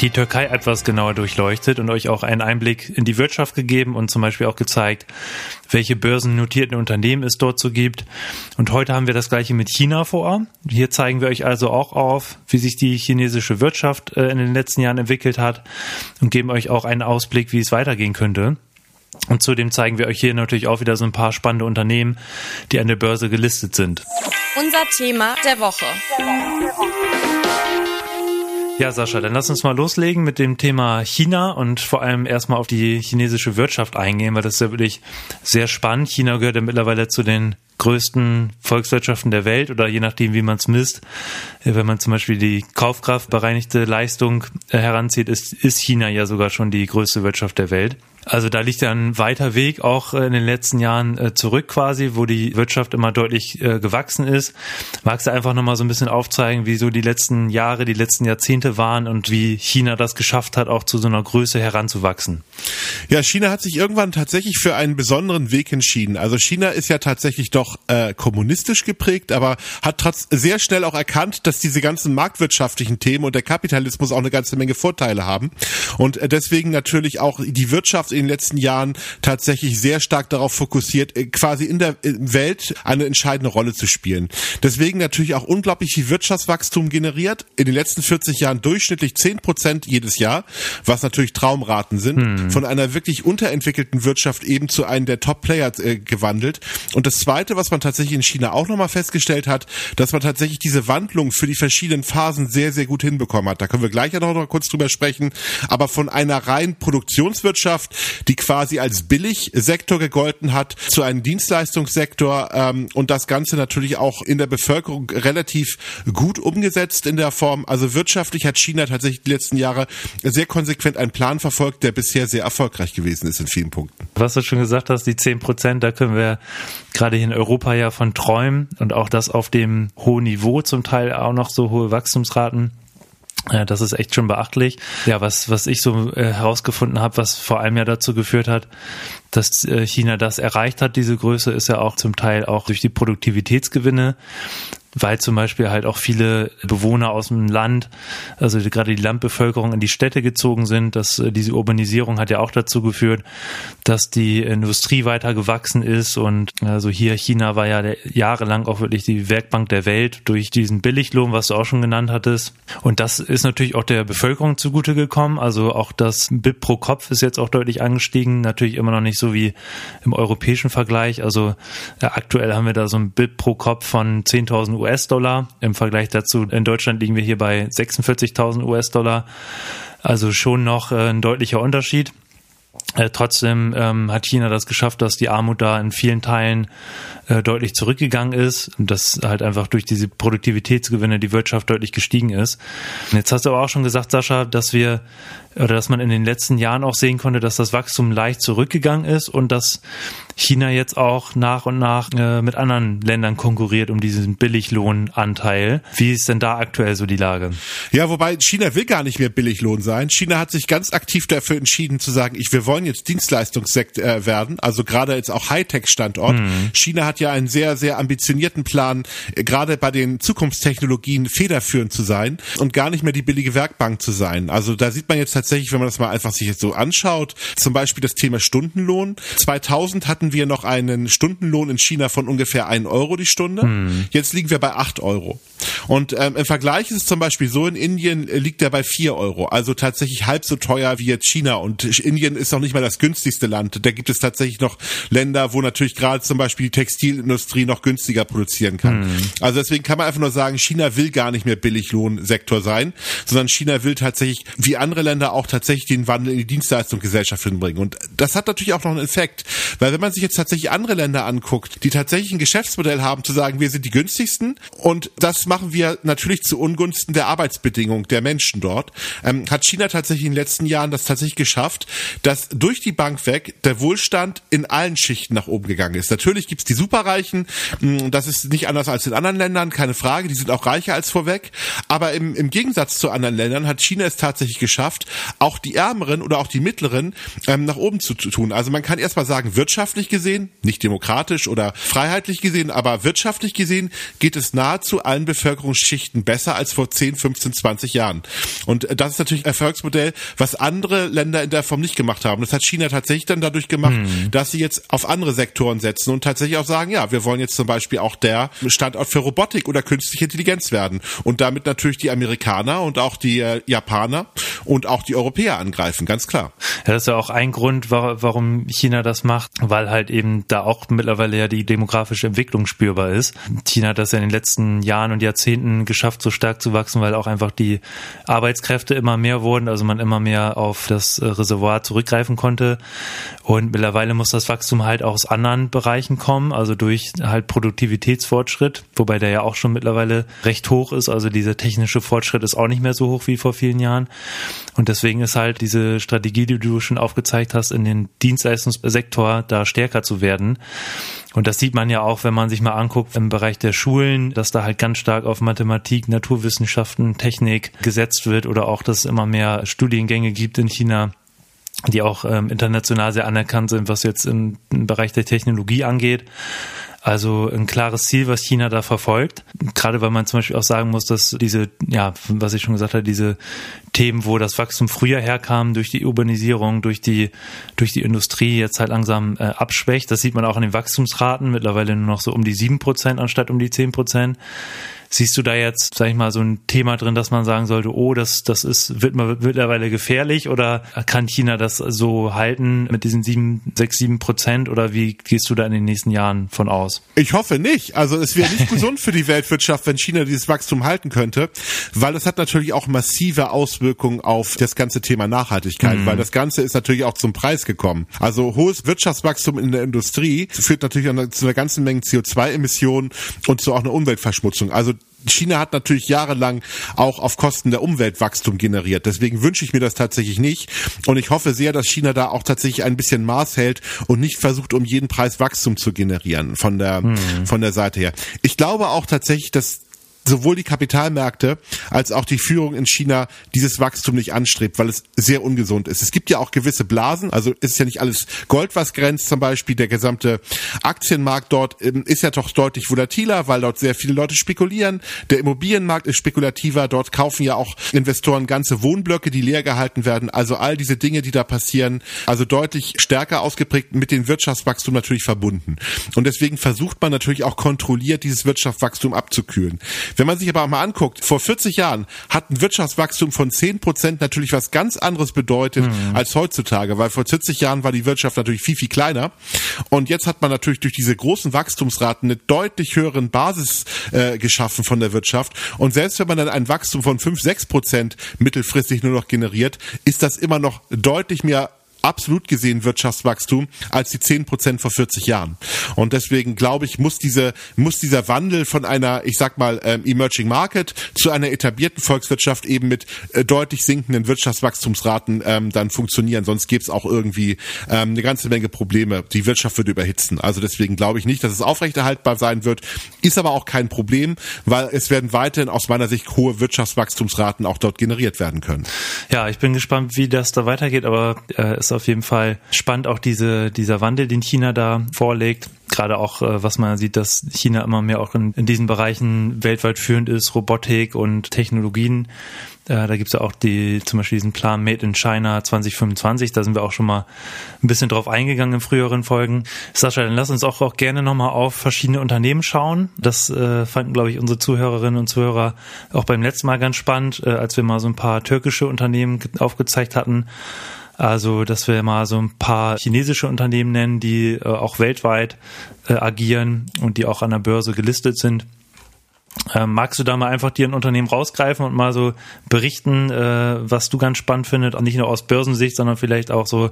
die Türkei etwas genauer durchleuchtet und euch auch einen Einblick in die Wirtschaft gegeben und zum Beispiel auch gezeigt, welche börsennotierten Unternehmen es dort so gibt. Und heute haben wir das gleiche mit China vor. Hier zeigen wir euch also auch auf, wie sich die chinesische Wirtschaft äh, in den letzten Jahren entwickelt hat und geben euch auch einen Ausblick, wie es weitergehen könnte. Und zudem zeigen wir euch hier natürlich auch wieder so ein paar spannende Unternehmen, die an der Börse gelistet sind. Unser Thema der Woche. Der Woche. Ja, Sascha, dann lass uns mal loslegen mit dem Thema China und vor allem erstmal auf die chinesische Wirtschaft eingehen, weil das ist ja wirklich sehr spannend. China gehört ja mittlerweile zu den größten Volkswirtschaften der Welt oder je nachdem, wie man es misst. Wenn man zum Beispiel die kaufkraftbereinigte Leistung äh, heranzieht, ist, ist China ja sogar schon die größte Wirtschaft der Welt. Also da liegt ja ein weiter Weg auch äh, in den letzten Jahren äh, zurück quasi, wo die Wirtschaft immer deutlich äh, gewachsen ist. Magst du einfach nochmal so ein bisschen aufzeigen, wie so die letzten Jahre, die letzten Jahrzehnte waren und wie China das geschafft hat, auch zu so einer Größe heranzuwachsen? Ja, China hat sich irgendwann tatsächlich für einen besonderen Weg entschieden. Also China ist ja tatsächlich doch äh, kommunistisch geprägt, aber hat sehr schnell auch erkannt, dass diese ganzen marktwirtschaftlichen Themen und der Kapitalismus auch eine ganze Menge Vorteile haben und deswegen natürlich auch die Wirtschaft in den letzten Jahren tatsächlich sehr stark darauf fokussiert, äh, quasi in der äh, Welt eine entscheidende Rolle zu spielen. Deswegen natürlich auch unglaublich viel Wirtschaftswachstum generiert. In den letzten 40 Jahren durchschnittlich 10 Prozent jedes Jahr, was natürlich Traumraten sind. Hm. Von einer wirklich unterentwickelten Wirtschaft eben zu einem der Top-Player äh, gewandelt. Und das Zweite, was man tatsächlich in China auch nochmal festgestellt hat, dass man tatsächlich diese Wandlung für die verschiedenen Phasen sehr, sehr gut hinbekommen hat. Da können wir gleich ja noch kurz drüber sprechen. Aber von einer reinen Produktionswirtschaft die quasi als Billigsektor gegolten hat, zu einem Dienstleistungssektor ähm, und das Ganze natürlich auch in der Bevölkerung relativ gut umgesetzt in der Form. Also wirtschaftlich hat China tatsächlich die letzten Jahre sehr konsequent einen Plan verfolgt, der bisher sehr erfolgreich gewesen ist in vielen Punkten. Was du schon gesagt hast, die 10 Prozent, da können wir gerade hier in Europa ja von träumen und auch das auf dem hohen Niveau zum Teil auch noch so hohe Wachstumsraten. Ja, das ist echt schon beachtlich. Ja, was, was ich so äh, herausgefunden habe, was vor allem ja dazu geführt hat, dass äh, China das erreicht hat, diese Größe, ist ja auch zum Teil auch durch die Produktivitätsgewinne weil zum Beispiel halt auch viele Bewohner aus dem Land, also gerade die Landbevölkerung in die Städte gezogen sind. Dass äh, diese Urbanisierung hat ja auch dazu geführt, dass die Industrie weiter gewachsen ist und also hier China war ja jahrelang auch wirklich die Werkbank der Welt durch diesen Billiglohn, was du auch schon genannt hattest. Und das ist natürlich auch der Bevölkerung zugute gekommen. Also auch das BIP pro Kopf ist jetzt auch deutlich angestiegen. Natürlich immer noch nicht so wie im europäischen Vergleich. Also ja, aktuell haben wir da so ein BIP pro Kopf von 10.000 US-Dollar. Im Vergleich dazu in Deutschland liegen wir hier bei 46.000 US-Dollar. Also schon noch äh, ein deutlicher Unterschied. Äh, trotzdem ähm, hat China das geschafft, dass die Armut da in vielen Teilen äh, deutlich zurückgegangen ist und dass halt einfach durch diese Produktivitätsgewinne die Wirtschaft deutlich gestiegen ist. Und jetzt hast du aber auch schon gesagt, Sascha, dass wir oder dass man in den letzten Jahren auch sehen konnte, dass das Wachstum leicht zurückgegangen ist und dass China jetzt auch nach und nach äh, mit anderen Ländern konkurriert um diesen Billiglohnanteil. Wie ist denn da aktuell so die Lage? Ja, wobei China will gar nicht mehr Billiglohn sein. China hat sich ganz aktiv dafür entschieden zu sagen, ich, wir wollen jetzt Dienstleistungssektor äh, werden, also gerade jetzt auch Hightech-Standort. Mhm. China hat ja einen sehr, sehr ambitionierten Plan, äh, gerade bei den Zukunftstechnologien federführend zu sein und gar nicht mehr die billige Werkbank zu sein. Also da sieht man jetzt tatsächlich, wenn man das mal einfach sich jetzt so anschaut, zum Beispiel das Thema Stundenlohn. 2000 hatten wir noch einen Stundenlohn in China von ungefähr 1 Euro die Stunde. Hm. Jetzt liegen wir bei 8 Euro. Und ähm, im Vergleich ist es zum Beispiel so, in Indien äh, liegt er bei 4 Euro, also tatsächlich halb so teuer wie jetzt China. Und Indien ist noch nicht mal das günstigste Land. Da gibt es tatsächlich noch Länder, wo natürlich gerade zum Beispiel die Textilindustrie noch günstiger produzieren kann. Hm. Also deswegen kann man einfach nur sagen, China will gar nicht mehr Billiglohnsektor sein, sondern China will tatsächlich, wie andere Länder auch tatsächlich den Wandel in die Dienstleistungsgesellschaft hinbringen. Und das hat natürlich auch noch einen Effekt, weil wenn man sich jetzt tatsächlich andere Länder anguckt, die tatsächlich ein Geschäftsmodell haben, zu sagen, wir sind die günstigsten und das machen wir natürlich zu Ungunsten der Arbeitsbedingungen der Menschen dort, ähm, hat China tatsächlich in den letzten Jahren das tatsächlich geschafft, dass durch die Bank weg der Wohlstand in allen Schichten nach oben gegangen ist. Natürlich gibt's die Superreichen, hm, das ist nicht anders als in anderen Ländern, keine Frage, die sind auch reicher als vorweg, aber im, im Gegensatz zu anderen Ländern hat China es tatsächlich geschafft, auch die Ärmeren oder auch die Mittleren ähm, nach oben zu, tun. Also man kann erstmal sagen, wirtschaftlich gesehen, nicht demokratisch oder freiheitlich gesehen, aber wirtschaftlich gesehen geht es nahezu allen Bevölkerungsschichten besser als vor 10, 15, 20 Jahren. Und das ist natürlich ein Erfolgsmodell, was andere Länder in der Form nicht gemacht haben. Das hat China tatsächlich dann dadurch gemacht, mhm. dass sie jetzt auf andere Sektoren setzen und tatsächlich auch sagen, ja, wir wollen jetzt zum Beispiel auch der Standort für Robotik oder künstliche Intelligenz werden und damit natürlich die Amerikaner und auch die äh, Japaner und auch die Europäer angreifen, ganz klar. Ja, das ist ja auch ein Grund, warum China das macht, weil halt eben da auch mittlerweile ja die demografische Entwicklung spürbar ist. China hat das ja in den letzten Jahren und Jahrzehnten geschafft, so stark zu wachsen, weil auch einfach die Arbeitskräfte immer mehr wurden, also man immer mehr auf das Reservoir zurückgreifen konnte. Und mittlerweile muss das Wachstum halt auch aus anderen Bereichen kommen, also durch halt Produktivitätsfortschritt, wobei der ja auch schon mittlerweile recht hoch ist. Also dieser technische Fortschritt ist auch nicht mehr so hoch wie vor vielen Jahren. Und deswegen ist halt diese Strategie, die du schon aufgezeigt hast, in den Dienstleistungssektor da stärker zu werden. Und das sieht man ja auch, wenn man sich mal anguckt im Bereich der Schulen, dass da halt ganz stark auf Mathematik, Naturwissenschaften, Technik gesetzt wird oder auch, dass es immer mehr Studiengänge gibt in China, die auch ähm, international sehr anerkannt sind, was jetzt im, im Bereich der Technologie angeht. Also ein klares Ziel, was China da verfolgt. Gerade weil man zum Beispiel auch sagen muss, dass diese, ja, was ich schon gesagt habe, diese Themen, wo das Wachstum früher herkam, durch die Urbanisierung, durch die, durch die Industrie jetzt halt langsam äh, abschwächt. Das sieht man auch in den Wachstumsraten, mittlerweile nur noch so um die sieben Prozent anstatt um die zehn Prozent. Siehst du da jetzt, sag ich mal, so ein Thema drin, dass man sagen sollte, oh, das, das ist, wird mal mittlerweile gefährlich oder kann China das so halten mit diesen sieben, sechs, sieben Prozent oder wie gehst du da in den nächsten Jahren von aus? Ich hoffe nicht. Also es wäre nicht gesund für die Weltwirtschaft, wenn China dieses Wachstum halten könnte, weil es hat natürlich auch massive Auswirkungen auf das ganze Thema Nachhaltigkeit, mhm. weil das Ganze ist natürlich auch zum Preis gekommen. Also hohes Wirtschaftswachstum in der Industrie führt natürlich zu einer ganzen Menge CO2-Emissionen und zu auch einer Umweltverschmutzung. Also China hat natürlich jahrelang auch auf Kosten der Umwelt Wachstum generiert. Deswegen wünsche ich mir das tatsächlich nicht. Und ich hoffe sehr, dass China da auch tatsächlich ein bisschen Maß hält und nicht versucht, um jeden Preis Wachstum zu generieren von der, hm. von der Seite her. Ich glaube auch tatsächlich, dass sowohl die Kapitalmärkte als auch die Führung in China dieses Wachstum nicht anstrebt, weil es sehr ungesund ist. Es gibt ja auch gewisse Blasen, also ist ja nicht alles Gold, was grenzt zum Beispiel. Der gesamte Aktienmarkt dort ähm, ist ja doch deutlich volatiler, weil dort sehr viele Leute spekulieren. Der Immobilienmarkt ist spekulativer. Dort kaufen ja auch Investoren ganze Wohnblöcke, die leer gehalten werden. Also all diese Dinge, die da passieren, also deutlich stärker ausgeprägt mit dem Wirtschaftswachstum natürlich verbunden. Und deswegen versucht man natürlich auch kontrolliert dieses Wirtschaftswachstum abzukühlen. Wenn man sich aber auch mal anguckt, vor 40 Jahren hat ein Wirtschaftswachstum von 10 Prozent natürlich was ganz anderes bedeutet mhm. als heutzutage, weil vor 40 Jahren war die Wirtschaft natürlich viel, viel kleiner. Und jetzt hat man natürlich durch diese großen Wachstumsraten eine deutlich höheren Basis äh, geschaffen von der Wirtschaft. Und selbst wenn man dann ein Wachstum von 5, 6 Prozent mittelfristig nur noch generiert, ist das immer noch deutlich mehr absolut gesehen Wirtschaftswachstum als die 10 Prozent vor 40 Jahren. Und deswegen glaube ich, muss diese, muss dieser Wandel von einer, ich sag mal, ähm, Emerging Market zu einer etablierten Volkswirtschaft eben mit äh, deutlich sinkenden Wirtschaftswachstumsraten ähm, dann funktionieren. Sonst gäbe es auch irgendwie ähm, eine ganze Menge Probleme. Die Wirtschaft würde überhitzen. Also deswegen glaube ich nicht, dass es aufrechterhaltbar sein wird. Ist aber auch kein Problem, weil es werden weiterhin aus meiner Sicht hohe Wirtschaftswachstumsraten auch dort generiert werden können. Ja, ich bin gespannt, wie das da weitergeht, aber äh, ist auf jeden Fall spannend, auch diese, dieser Wandel, den China da vorlegt. Gerade auch, äh, was man sieht, dass China immer mehr auch in, in diesen Bereichen weltweit führend ist, Robotik und Technologien. Äh, da gibt's ja auch die, zum Beispiel diesen Plan Made in China 2025. Da sind wir auch schon mal ein bisschen drauf eingegangen in früheren Folgen. Sascha, dann lass uns auch, auch gerne nochmal auf verschiedene Unternehmen schauen. Das äh, fanden, glaube ich, unsere Zuhörerinnen und Zuhörer auch beim letzten Mal ganz spannend, äh, als wir mal so ein paar türkische Unternehmen aufgezeigt hatten. Also, dass wir mal so ein paar chinesische Unternehmen nennen, die äh, auch weltweit äh, agieren und die auch an der Börse gelistet sind. Ähm, magst du da mal einfach dir ein Unternehmen rausgreifen und mal so berichten, äh, was du ganz spannend findest, und nicht nur aus Börsensicht, sondern vielleicht auch so,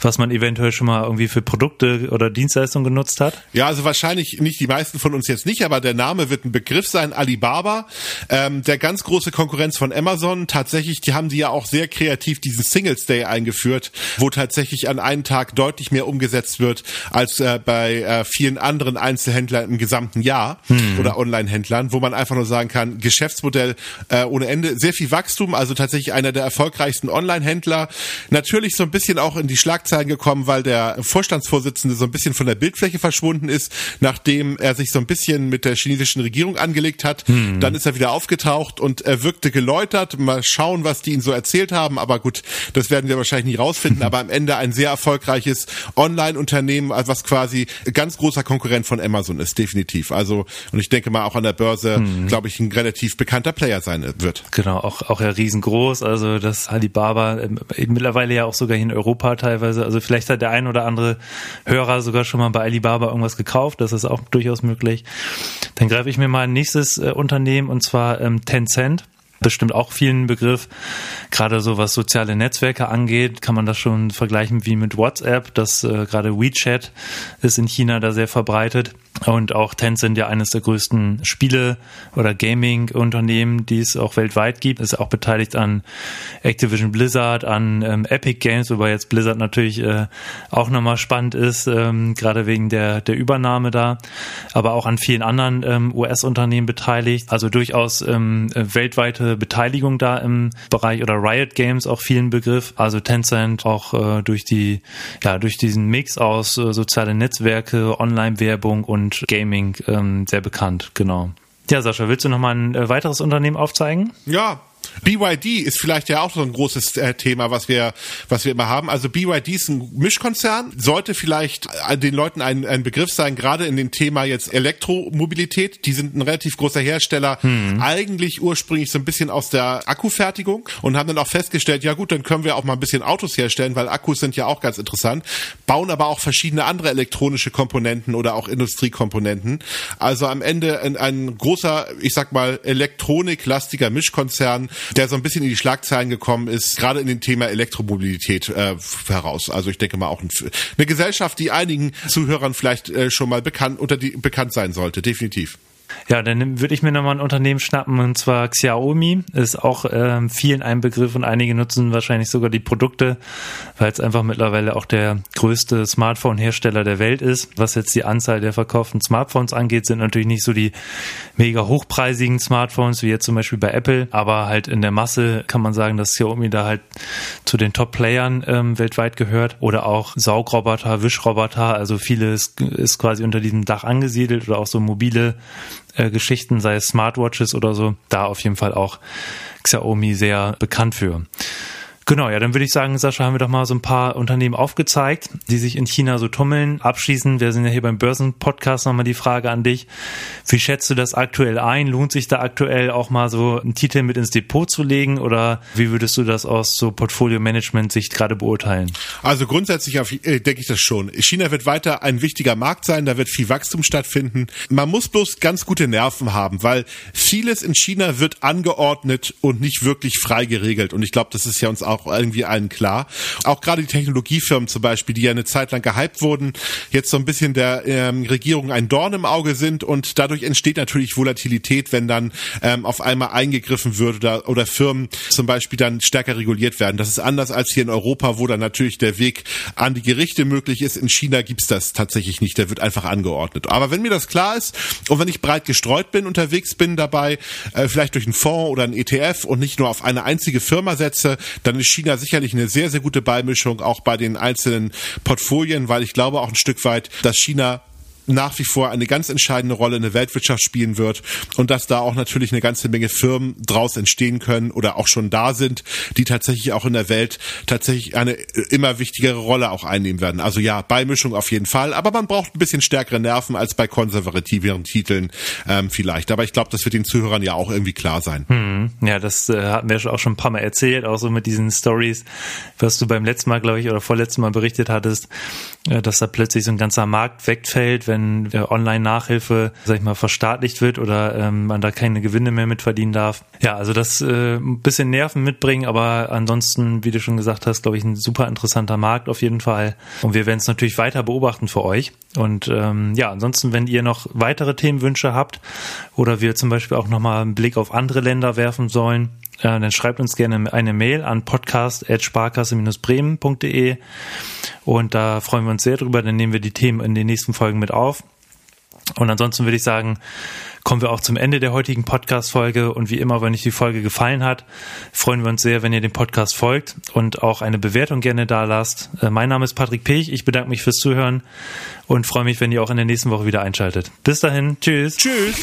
was man eventuell schon mal irgendwie für Produkte oder Dienstleistungen genutzt hat? Ja, also wahrscheinlich nicht die meisten von uns jetzt nicht, aber der Name wird ein Begriff sein, Alibaba, ähm, der ganz große Konkurrenz von Amazon. Tatsächlich, die haben die ja auch sehr kreativ diesen Singles Day eingeführt, wo tatsächlich an einem Tag deutlich mehr umgesetzt wird als äh, bei äh, vielen anderen Einzelhändlern im gesamten Jahr hm. oder Online-Händlern, wo man einfach nur sagen kann, Geschäftsmodell äh, ohne Ende, sehr viel Wachstum, also tatsächlich einer der erfolgreichsten Online-Händler. Natürlich so ein bisschen auch in die Schlagzeilen gekommen, weil der Vorstandsvorsitzende so ein bisschen von der Bildfläche verschwunden ist, nachdem er sich so ein bisschen mit der chinesischen Regierung angelegt hat. Hm. Dann ist er wieder aufgetaucht und er wirkte geläutert. Mal schauen, was die ihn so erzählt haben. Aber gut, das werden wir wahrscheinlich nicht rausfinden. Aber am Ende ein sehr erfolgreiches Online-Unternehmen, was quasi ganz großer Konkurrent von Amazon ist, definitiv. Also, und ich denke mal auch an der Börse mhm. glaube ich, ein relativ bekannter Player sein wird. Genau, auch, auch ja riesengroß. Also das Alibaba äh, mittlerweile ja auch sogar hier in Europa teilweise. Also vielleicht hat der ein oder andere Hörer sogar schon mal bei Alibaba irgendwas gekauft. Das ist auch durchaus möglich. Dann greife ich mir mal ein nächstes äh, Unternehmen und zwar ähm, Tencent bestimmt auch vielen Begriff. Gerade so was soziale Netzwerke angeht, kann man das schon vergleichen wie mit WhatsApp. Das äh, gerade WeChat ist in China da sehr verbreitet. Und auch Tencent ja eines der größten Spiele- oder Gaming-Unternehmen, die es auch weltweit gibt, ist auch beteiligt an Activision Blizzard, an ähm, Epic Games, wobei jetzt Blizzard natürlich äh, auch nochmal spannend ist, ähm, gerade wegen der, der Übernahme da, aber auch an vielen anderen ähm, US-Unternehmen beteiligt. Also durchaus ähm, weltweite Beteiligung da im Bereich oder Riot Games auch vielen Begriff. Also Tencent auch äh, durch die, ja, durch diesen Mix aus äh, soziale Netzwerke, Online-Werbung und und Gaming ähm, sehr bekannt, genau. Ja, Sascha, willst du noch mal ein äh, weiteres Unternehmen aufzeigen? Ja, BYD ist vielleicht ja auch so ein großes äh, Thema, was wir, was wir immer haben. Also BYD ist ein Mischkonzern, sollte vielleicht äh, den Leuten ein, ein Begriff sein, gerade in dem Thema jetzt Elektromobilität. Die sind ein relativ großer Hersteller, hm. eigentlich ursprünglich so ein bisschen aus der Akkufertigung und haben dann auch festgestellt, ja gut, dann können wir auch mal ein bisschen Autos herstellen, weil Akkus sind ja auch ganz interessant, bauen aber auch verschiedene andere elektronische Komponenten oder auch Industriekomponenten. Also am Ende ein, ein großer, ich sag mal, elektroniklastiger Mischkonzern, der so ein bisschen in die Schlagzeilen gekommen ist, gerade in dem Thema Elektromobilität äh, heraus. Also ich denke mal auch ein, eine Gesellschaft, die einigen Zuhörern vielleicht äh, schon mal bekannt unter die bekannt sein sollte, definitiv. Ja, dann würde ich mir nochmal ein Unternehmen schnappen und zwar Xiaomi. Ist auch ähm, vielen ein Begriff und einige nutzen wahrscheinlich sogar die Produkte, weil es einfach mittlerweile auch der größte Smartphone-Hersteller der Welt ist. Was jetzt die Anzahl der verkauften Smartphones angeht, sind natürlich nicht so die mega hochpreisigen Smartphones wie jetzt zum Beispiel bei Apple, aber halt in der Masse kann man sagen, dass Xiaomi da halt zu den Top-Playern ähm, weltweit gehört. Oder auch Saugroboter, Wischroboter, also vieles ist quasi unter diesem Dach angesiedelt oder auch so mobile äh, Geschichten, sei es Smartwatches oder so, da auf jeden Fall auch Xiaomi sehr bekannt für. Genau, ja, dann würde ich sagen, Sascha, haben wir doch mal so ein paar Unternehmen aufgezeigt, die sich in China so tummeln. Abschließend, wir sind ja hier beim Börsenpodcast, nochmal die Frage an dich. Wie schätzt du das aktuell ein? Lohnt sich da aktuell auch mal so einen Titel mit ins Depot zu legen oder wie würdest du das aus so Portfolio-Management-Sicht gerade beurteilen? Also grundsätzlich äh, denke ich das schon. China wird weiter ein wichtiger Markt sein, da wird viel Wachstum stattfinden. Man muss bloß ganz gute Nerven haben, weil vieles in China wird angeordnet und nicht wirklich frei geregelt. Und ich glaube, das ist ja uns auch auch irgendwie allen klar. Auch gerade die Technologiefirmen zum Beispiel, die ja eine Zeit lang gehypt wurden, jetzt so ein bisschen der ähm, Regierung ein Dorn im Auge sind und dadurch entsteht natürlich Volatilität, wenn dann ähm, auf einmal eingegriffen wird oder, oder Firmen zum Beispiel dann stärker reguliert werden. Das ist anders als hier in Europa, wo dann natürlich der Weg an die Gerichte möglich ist. In China gibt's das tatsächlich nicht, der wird einfach angeordnet. Aber wenn mir das klar ist und wenn ich breit gestreut bin, unterwegs bin dabei, äh, vielleicht durch einen Fonds oder einen ETF und nicht nur auf eine einzige Firma setze, dann China sicherlich eine sehr, sehr gute Beimischung, auch bei den einzelnen Portfolien, weil ich glaube auch ein Stück weit, dass China nach wie vor eine ganz entscheidende Rolle in der Weltwirtschaft spielen wird und dass da auch natürlich eine ganze Menge Firmen draus entstehen können oder auch schon da sind, die tatsächlich auch in der Welt tatsächlich eine immer wichtigere Rolle auch einnehmen werden. Also ja, Beimischung auf jeden Fall, aber man braucht ein bisschen stärkere Nerven als bei konservativeren Titeln ähm, vielleicht. Aber ich glaube, das wird den Zuhörern ja auch irgendwie klar sein. Hm. Ja, das äh, hatten wir auch schon ein paar Mal erzählt, auch so mit diesen Stories, was du beim letzten Mal, glaube ich, oder vorletzten Mal berichtet hattest, dass da plötzlich so ein ganzer Markt wegfällt, wenn Online-Nachhilfe, sag ich mal, verstaatlicht wird oder ähm, man da keine Gewinne mehr mit verdienen darf. Ja, also das äh, ein bisschen Nerven mitbringen, aber ansonsten, wie du schon gesagt hast, glaube ich, ein super interessanter Markt auf jeden Fall. Und wir werden es natürlich weiter beobachten für euch. Und ähm, ja, ansonsten, wenn ihr noch weitere Themenwünsche habt oder wir zum Beispiel auch nochmal einen Blick auf andere Länder werfen sollen, äh, dann schreibt uns gerne eine Mail an podcast.sparkasse-bremen.de und da freuen wir uns sehr drüber. Dann nehmen wir die Themen in den nächsten Folgen mit auf. Und ansonsten würde ich sagen, kommen wir auch zum Ende der heutigen Podcast-Folge. Und wie immer, wenn euch die Folge gefallen hat, freuen wir uns sehr, wenn ihr dem Podcast folgt und auch eine Bewertung gerne da lasst. Äh, mein Name ist Patrick Pech. Ich bedanke mich fürs Zuhören und freue mich, wenn ihr auch in der nächsten Woche wieder einschaltet. Bis dahin. Tschüss. Tschüss.